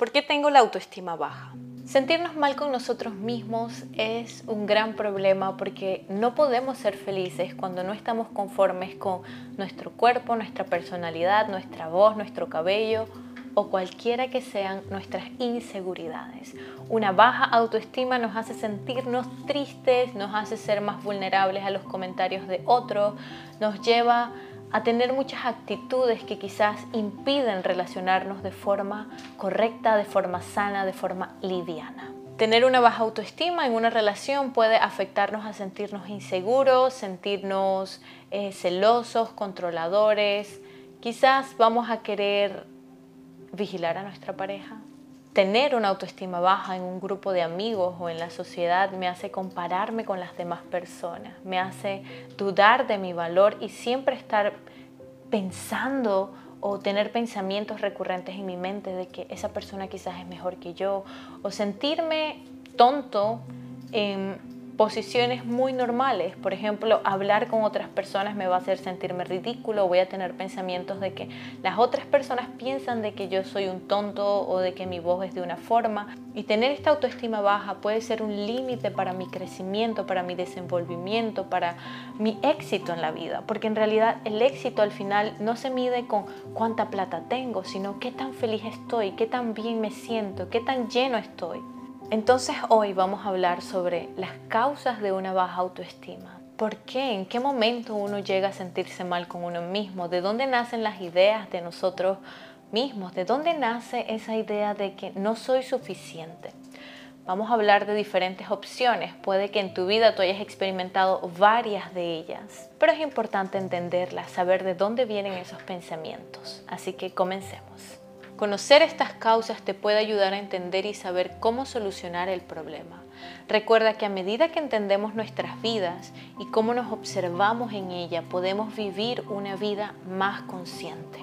¿Por qué tengo la autoestima baja? Sentirnos mal con nosotros mismos es un gran problema porque no podemos ser felices cuando no estamos conformes con nuestro cuerpo, nuestra personalidad, nuestra voz, nuestro cabello o cualquiera que sean nuestras inseguridades. Una baja autoestima nos hace sentirnos tristes, nos hace ser más vulnerables a los comentarios de otros, nos lleva a tener muchas actitudes que quizás impiden relacionarnos de forma correcta, de forma sana, de forma liviana. Tener una baja autoestima en una relación puede afectarnos a sentirnos inseguros, sentirnos eh, celosos, controladores. Quizás vamos a querer vigilar a nuestra pareja, tener una autoestima baja en un grupo de amigos o en la sociedad me hace compararme con las demás personas, me hace dudar de mi valor y siempre estar pensando o tener pensamientos recurrentes en mi mente de que esa persona quizás es mejor que yo o sentirme tonto en posiciones muy normales. Por ejemplo, hablar con otras personas me va a hacer sentirme ridículo, voy a tener pensamientos de que las otras personas piensan de que yo soy un tonto o de que mi voz es de una forma. Y tener esta autoestima baja puede ser un límite para mi crecimiento, para mi desenvolvimiento, para mi éxito en la vida. Porque en realidad el éxito al final no se mide con cuánta plata tengo, sino qué tan feliz estoy, qué tan bien me siento, qué tan lleno estoy. Entonces hoy vamos a hablar sobre las causas de una baja autoestima. ¿Por qué? ¿En qué momento uno llega a sentirse mal con uno mismo? ¿De dónde nacen las ideas de nosotros mismos? ¿De dónde nace esa idea de que no soy suficiente? Vamos a hablar de diferentes opciones. Puede que en tu vida tú hayas experimentado varias de ellas, pero es importante entenderlas, saber de dónde vienen esos pensamientos. Así que comencemos. Conocer estas causas te puede ayudar a entender y saber cómo solucionar el problema. Recuerda que a medida que entendemos nuestras vidas y cómo nos observamos en ella, podemos vivir una vida más consciente.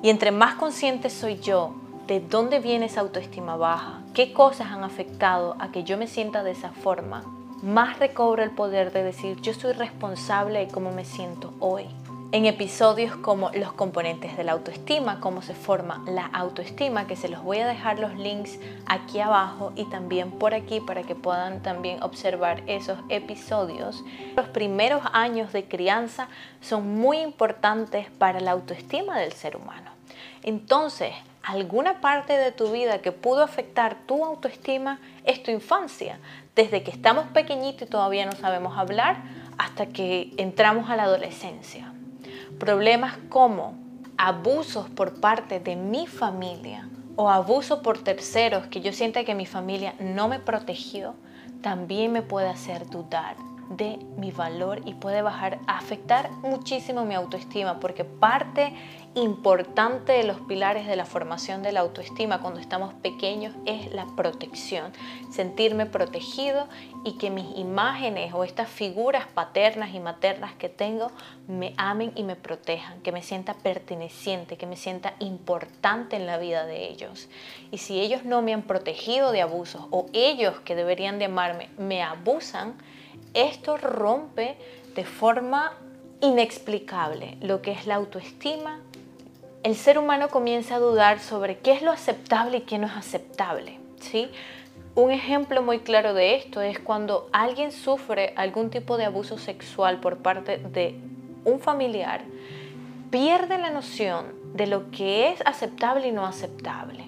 Y entre más consciente soy yo de dónde viene esa autoestima baja, qué cosas han afectado a que yo me sienta de esa forma, más recobro el poder de decir yo soy responsable de cómo me siento hoy en episodios como los componentes de la autoestima, cómo se forma la autoestima, que se los voy a dejar los links aquí abajo y también por aquí para que puedan también observar esos episodios. Los primeros años de crianza son muy importantes para la autoestima del ser humano. Entonces, alguna parte de tu vida que pudo afectar tu autoestima es tu infancia, desde que estamos pequeñitos y todavía no sabemos hablar hasta que entramos a la adolescencia problemas como abusos por parte de mi familia o abuso por terceros que yo sienta que mi familia no me protegió, también me puede hacer dudar de mi valor y puede bajar, afectar muchísimo mi autoestima, porque parte importante de los pilares de la formación de la autoestima cuando estamos pequeños es la protección, sentirme protegido y que mis imágenes o estas figuras paternas y maternas que tengo me amen y me protejan, que me sienta perteneciente, que me sienta importante en la vida de ellos. Y si ellos no me han protegido de abusos o ellos que deberían de amarme me abusan, esto rompe de forma inexplicable lo que es la autoestima. El ser humano comienza a dudar sobre qué es lo aceptable y qué no es aceptable. ¿sí? Un ejemplo muy claro de esto es cuando alguien sufre algún tipo de abuso sexual por parte de un familiar, pierde la noción de lo que es aceptable y no aceptable,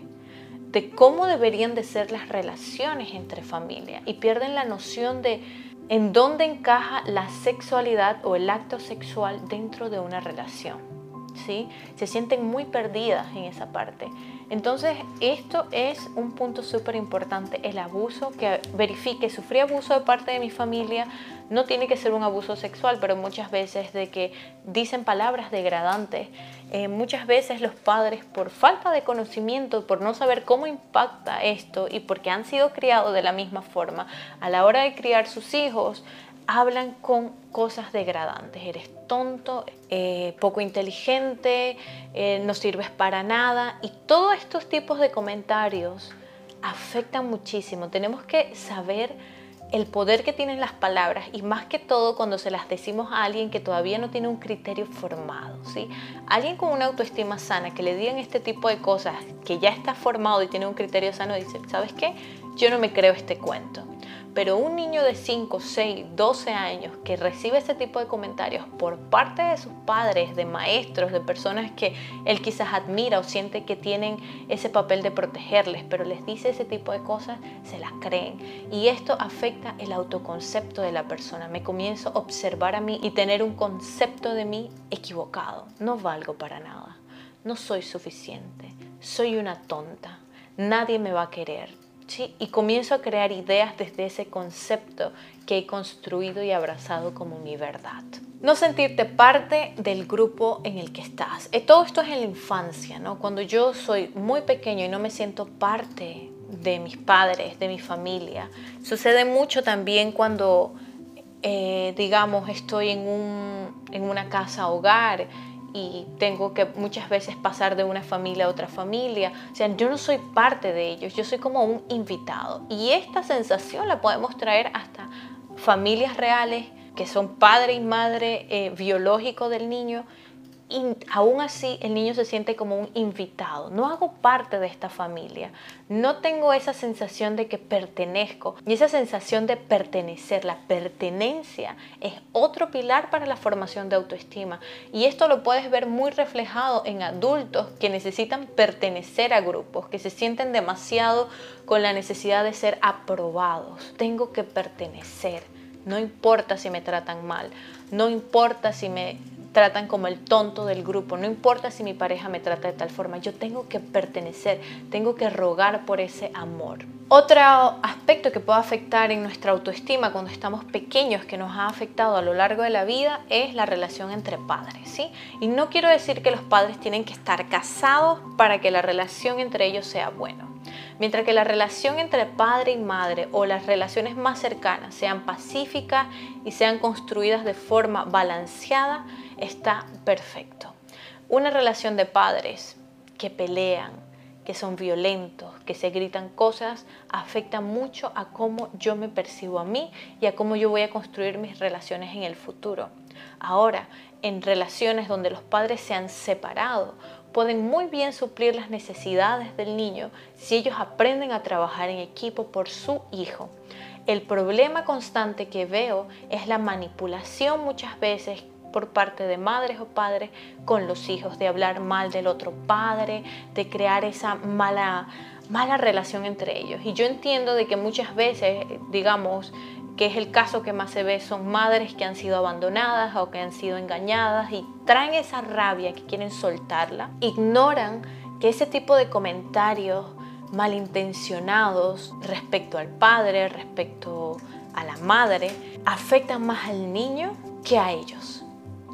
de cómo deberían de ser las relaciones entre familia y pierden la noción de en dónde encaja la sexualidad o el acto sexual dentro de una relación. ¿Sí? Se sienten muy perdidas en esa parte. Entonces, esto es un punto súper importante, el abuso, que verifique, sufrí abuso de parte de mi familia, no tiene que ser un abuso sexual, pero muchas veces de que dicen palabras degradantes, eh, muchas veces los padres por falta de conocimiento, por no saber cómo impacta esto y porque han sido criados de la misma forma, a la hora de criar sus hijos, hablan con cosas degradantes. Eres tonto, eh, poco inteligente, eh, no sirves para nada. Y todos estos tipos de comentarios afectan muchísimo. Tenemos que saber el poder que tienen las palabras y más que todo cuando se las decimos a alguien que todavía no tiene un criterio formado, ¿sí? Alguien con una autoestima sana que le digan este tipo de cosas, que ya está formado y tiene un criterio sano, dice, ¿sabes qué? Yo no me creo este cuento. Pero un niño de 5, 6, 12 años que recibe ese tipo de comentarios por parte de sus padres, de maestros, de personas que él quizás admira o siente que tienen ese papel de protegerles, pero les dice ese tipo de cosas, se las creen. Y esto afecta el autoconcepto de la persona. Me comienzo a observar a mí y tener un concepto de mí equivocado. No valgo para nada. No soy suficiente. Soy una tonta. Nadie me va a querer y comienzo a crear ideas desde ese concepto que he construido y abrazado como mi verdad. No sentirte parte del grupo en el que estás. Eh, todo esto es en la infancia, ¿no? Cuando yo soy muy pequeño y no me siento parte de mis padres, de mi familia. Sucede mucho también cuando, eh, digamos, estoy en, un, en una casa hogar y tengo que muchas veces pasar de una familia a otra familia. O sea, yo no soy parte de ellos, yo soy como un invitado. Y esta sensación la podemos traer hasta familias reales que son padre y madre eh, biológico del niño y aún así el niño se siente como un invitado. No hago parte de esta familia. No tengo esa sensación de que pertenezco. Y esa sensación de pertenecer, la pertenencia, es otro pilar para la formación de autoestima. Y esto lo puedes ver muy reflejado en adultos que necesitan pertenecer a grupos, que se sienten demasiado con la necesidad de ser aprobados. Tengo que pertenecer. No importa si me tratan mal, no importa si me tratan como el tonto del grupo. No importa si mi pareja me trata de tal forma, yo tengo que pertenecer, tengo que rogar por ese amor. Otro aspecto que puede afectar en nuestra autoestima cuando estamos pequeños, que nos ha afectado a lo largo de la vida, es la relación entre padres. ¿sí? Y no quiero decir que los padres tienen que estar casados para que la relación entre ellos sea buena. Mientras que la relación entre padre y madre o las relaciones más cercanas sean pacíficas y sean construidas de forma balanceada, está perfecto. Una relación de padres que pelean, que son violentos, que se gritan cosas, afecta mucho a cómo yo me percibo a mí y a cómo yo voy a construir mis relaciones en el futuro. Ahora, en relaciones donde los padres se han separado, pueden muy bien suplir las necesidades del niño si ellos aprenden a trabajar en equipo por su hijo. El problema constante que veo es la manipulación muchas veces por parte de madres o padres con los hijos, de hablar mal del otro padre, de crear esa mala, mala relación entre ellos. Y yo entiendo de que muchas veces, digamos, que es el caso que más se ve, son madres que han sido abandonadas o que han sido engañadas y traen esa rabia que quieren soltarla, ignoran que ese tipo de comentarios malintencionados respecto al padre, respecto a la madre, afectan más al niño que a ellos,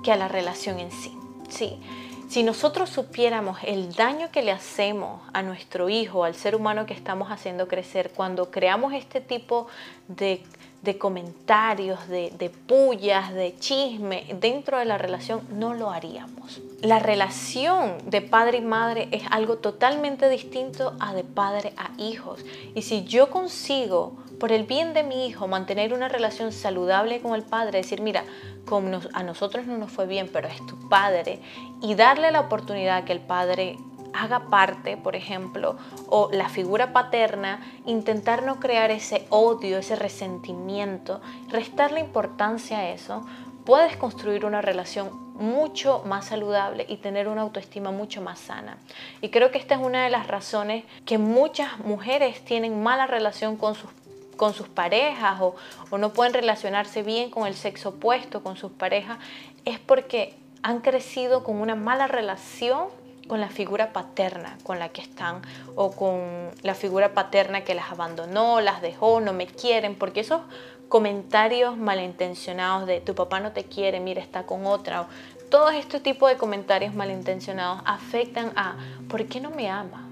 que a la relación en sí. Sí, si nosotros supiéramos el daño que le hacemos a nuestro hijo, al ser humano que estamos haciendo crecer, cuando creamos este tipo de de comentarios, de, de, pullas, de chisme dentro de la relación, no lo haríamos. La relación de padre y madre es algo totalmente distinto a de padre a hijos. Y si yo consigo, por el bien de mi hijo, mantener una relación saludable con el padre, decir, mira, como a nosotros no nos fue bien, pero es tu padre, y darle la oportunidad que el padre haga parte, por ejemplo, o la figura paterna, intentar no crear ese odio, ese resentimiento, restarle importancia a eso, puedes construir una relación mucho más saludable y tener una autoestima mucho más sana. Y creo que esta es una de las razones que muchas mujeres tienen mala relación con sus con sus parejas o, o no pueden relacionarse bien con el sexo opuesto, con sus parejas, es porque han crecido con una mala relación con la figura paterna con la que están o con la figura paterna que las abandonó, las dejó, no me quieren, porque esos comentarios malintencionados de tu papá no te quiere, mira, está con otra, todos estos tipos de comentarios malintencionados afectan a ¿por qué no me ama?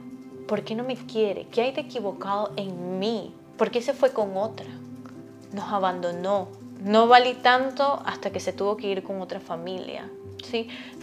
¿Por qué no me quiere? ¿Qué hay de equivocado en mí? ¿Por qué se fue con otra? Nos abandonó. No valí tanto hasta que se tuvo que ir con otra familia.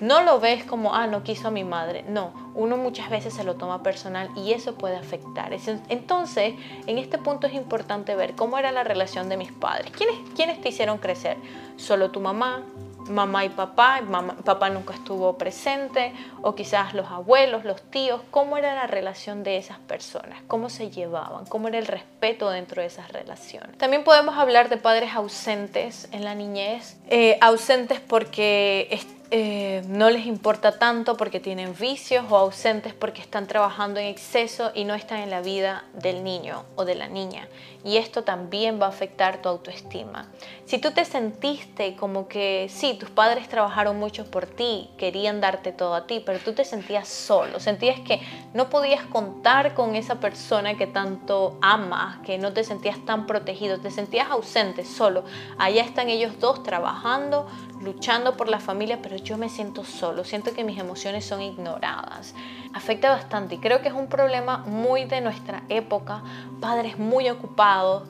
No lo ves como, ah, no quiso a mi madre. No, uno muchas veces se lo toma personal y eso puede afectar. Entonces, en este punto es importante ver cómo era la relación de mis padres. ¿Quiénes, quiénes te hicieron crecer? ¿Solo tu mamá? mamá y papá, papá nunca estuvo presente, o quizás los abuelos, los tíos, cómo era la relación de esas personas, cómo se llevaban, cómo era el respeto dentro de esas relaciones. También podemos hablar de padres ausentes en la niñez, eh, ausentes porque eh, no les importa tanto porque tienen vicios o ausentes porque están trabajando en exceso y no están en la vida del niño o de la niña. Y esto también va a afectar tu autoestima. Si tú te sentiste como que sí, tus padres trabajaron mucho por ti, querían darte todo a ti, pero tú te sentías solo, sentías que no podías contar con esa persona que tanto amas, que no te sentías tan protegido, te sentías ausente, solo. Allá están ellos dos trabajando, luchando por la familia, pero yo me siento solo, siento que mis emociones son ignoradas. Afecta bastante y creo que es un problema muy de nuestra época, padres muy ocupados,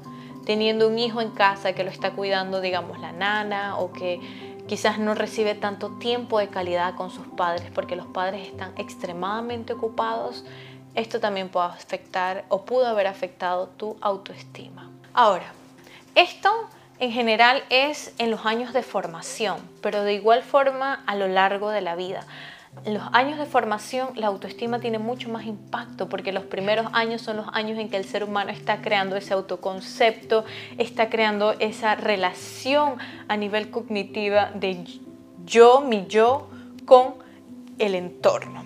teniendo un hijo en casa que lo está cuidando, digamos, la nana o que quizás no recibe tanto tiempo de calidad con sus padres porque los padres están extremadamente ocupados, esto también puede afectar o pudo haber afectado tu autoestima. Ahora, esto en general es en los años de formación, pero de igual forma a lo largo de la vida. En los años de formación la autoestima tiene mucho más impacto porque los primeros años son los años en que el ser humano está creando ese autoconcepto, está creando esa relación a nivel cognitiva de yo, mi yo, con el entorno.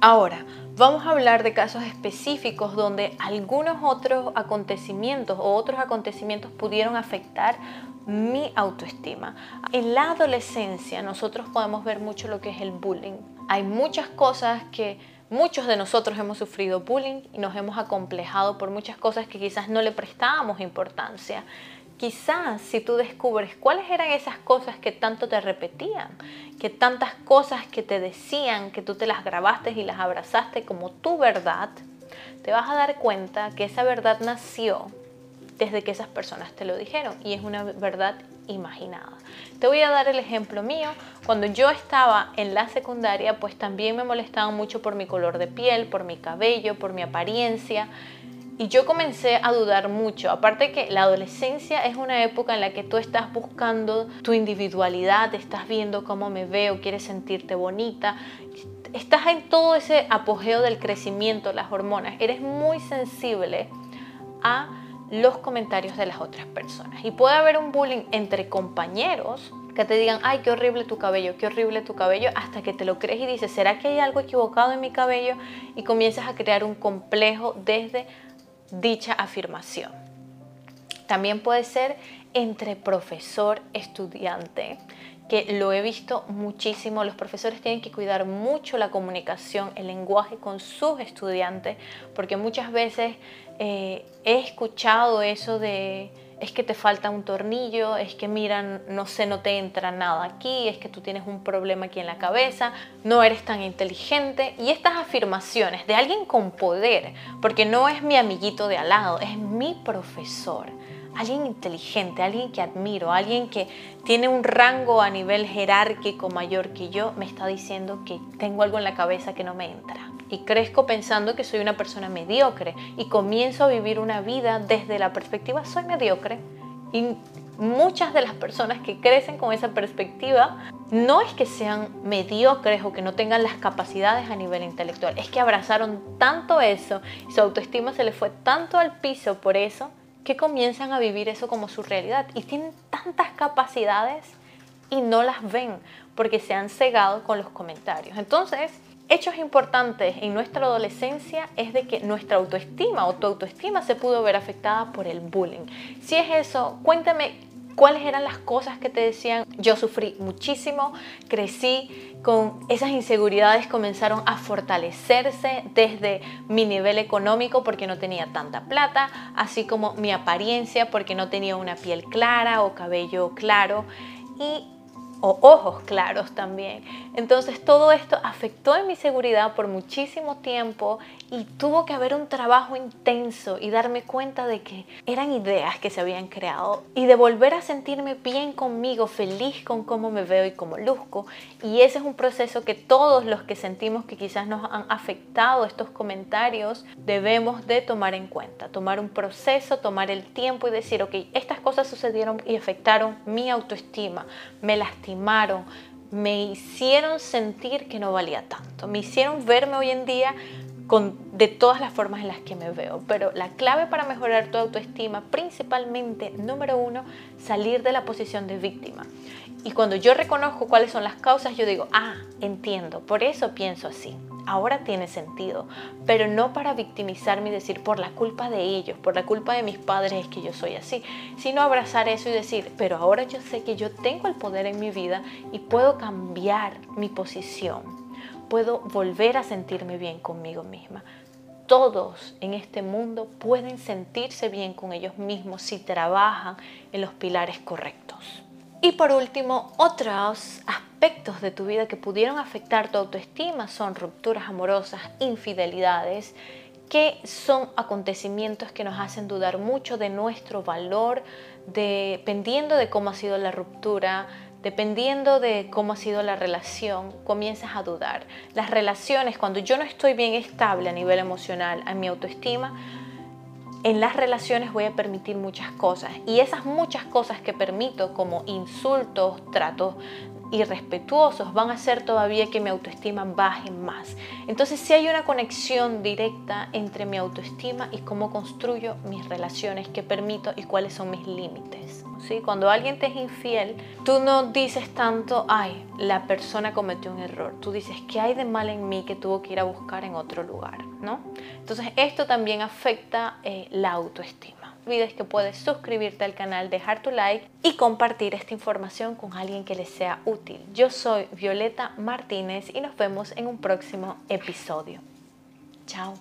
Ahora, Vamos a hablar de casos específicos donde algunos otros acontecimientos o otros acontecimientos pudieron afectar mi autoestima. En la adolescencia nosotros podemos ver mucho lo que es el bullying. Hay muchas cosas que muchos de nosotros hemos sufrido bullying y nos hemos acomplejado por muchas cosas que quizás no le prestábamos importancia. Quizás si tú descubres cuáles eran esas cosas que tanto te repetían, que tantas cosas que te decían, que tú te las grabaste y las abrazaste como tu verdad, te vas a dar cuenta que esa verdad nació desde que esas personas te lo dijeron y es una verdad imaginada. Te voy a dar el ejemplo mío. Cuando yo estaba en la secundaria, pues también me molestaban mucho por mi color de piel, por mi cabello, por mi apariencia. Y yo comencé a dudar mucho. Aparte que la adolescencia es una época en la que tú estás buscando tu individualidad, estás viendo cómo me veo, quieres sentirte bonita. Estás en todo ese apogeo del crecimiento, las hormonas. Eres muy sensible a los comentarios de las otras personas. Y puede haber un bullying entre compañeros que te digan, ay, qué horrible tu cabello, qué horrible tu cabello, hasta que te lo crees y dices, ¿será que hay algo equivocado en mi cabello? Y comienzas a crear un complejo desde dicha afirmación. También puede ser entre profesor-estudiante, que lo he visto muchísimo. Los profesores tienen que cuidar mucho la comunicación, el lenguaje con sus estudiantes, porque muchas veces eh, he escuchado eso de es que te falta un tornillo, es que miran, no sé, no te entra nada aquí, es que tú tienes un problema aquí en la cabeza, no eres tan inteligente. Y estas afirmaciones de alguien con poder, porque no es mi amiguito de al lado, es mi profesor, alguien inteligente, alguien que admiro, alguien que tiene un rango a nivel jerárquico mayor que yo, me está diciendo que tengo algo en la cabeza que no me entra y crezco pensando que soy una persona mediocre y comienzo a vivir una vida desde la perspectiva soy mediocre y muchas de las personas que crecen con esa perspectiva no es que sean mediocres o que no tengan las capacidades a nivel intelectual, es que abrazaron tanto eso y su autoestima se les fue tanto al piso por eso que comienzan a vivir eso como su realidad y tienen tantas capacidades y no las ven porque se han cegado con los comentarios. Entonces, hechos importantes en nuestra adolescencia es de que nuestra autoestima o tu autoestima se pudo ver afectada por el bullying. Si es eso, cuéntame cuáles eran las cosas que te decían. Yo sufrí muchísimo, crecí con esas inseguridades, comenzaron a fortalecerse desde mi nivel económico porque no tenía tanta plata, así como mi apariencia porque no tenía una piel clara o cabello claro. Y o ojos claros también. Entonces todo esto afectó en mi seguridad por muchísimo tiempo y tuvo que haber un trabajo intenso y darme cuenta de que eran ideas que se habían creado y de volver a sentirme bien conmigo, feliz con cómo me veo y cómo luzco. Y ese es un proceso que todos los que sentimos que quizás nos han afectado estos comentarios debemos de tomar en cuenta, tomar un proceso, tomar el tiempo y decir, ok, estas cosas sucedieron y afectaron mi autoestima, me lastimaron, me hicieron sentir que no valía tanto, me hicieron verme hoy en día con, de todas las formas en las que me veo. Pero la clave para mejorar tu autoestima, principalmente, número uno, salir de la posición de víctima. Y cuando yo reconozco cuáles son las causas, yo digo, ah, entiendo, por eso pienso así. Ahora tiene sentido, pero no para victimizarme y decir por la culpa de ellos, por la culpa de mis padres es que yo soy así, sino abrazar eso y decir, pero ahora yo sé que yo tengo el poder en mi vida y puedo cambiar mi posición puedo volver a sentirme bien conmigo misma. Todos en este mundo pueden sentirse bien con ellos mismos si trabajan en los pilares correctos. Y por último, otros aspectos de tu vida que pudieron afectar tu autoestima son rupturas amorosas, infidelidades, que son acontecimientos que nos hacen dudar mucho de nuestro valor, dependiendo de cómo ha sido la ruptura, dependiendo de cómo ha sido la relación, comienzas a dudar. Las relaciones, cuando yo no estoy bien estable a nivel emocional, a mi autoestima, en las relaciones voy a permitir muchas cosas. Y esas muchas cosas que permito como insultos, tratos irrespetuosos van a hacer todavía que mi autoestima baje más. Entonces si hay una conexión directa entre mi autoestima y cómo construyo mis relaciones, qué permito y cuáles son mis límites. ¿Sí? Cuando alguien te es infiel, tú no dices tanto, ay, la persona cometió un error. Tú dices, ¿qué hay de mal en mí que tuvo que ir a buscar en otro lugar? ¿no? Entonces esto también afecta eh, la autoestima olvides que puedes suscribirte al canal, dejar tu like y compartir esta información con alguien que les sea útil. Yo soy Violeta Martínez y nos vemos en un próximo episodio. Chao.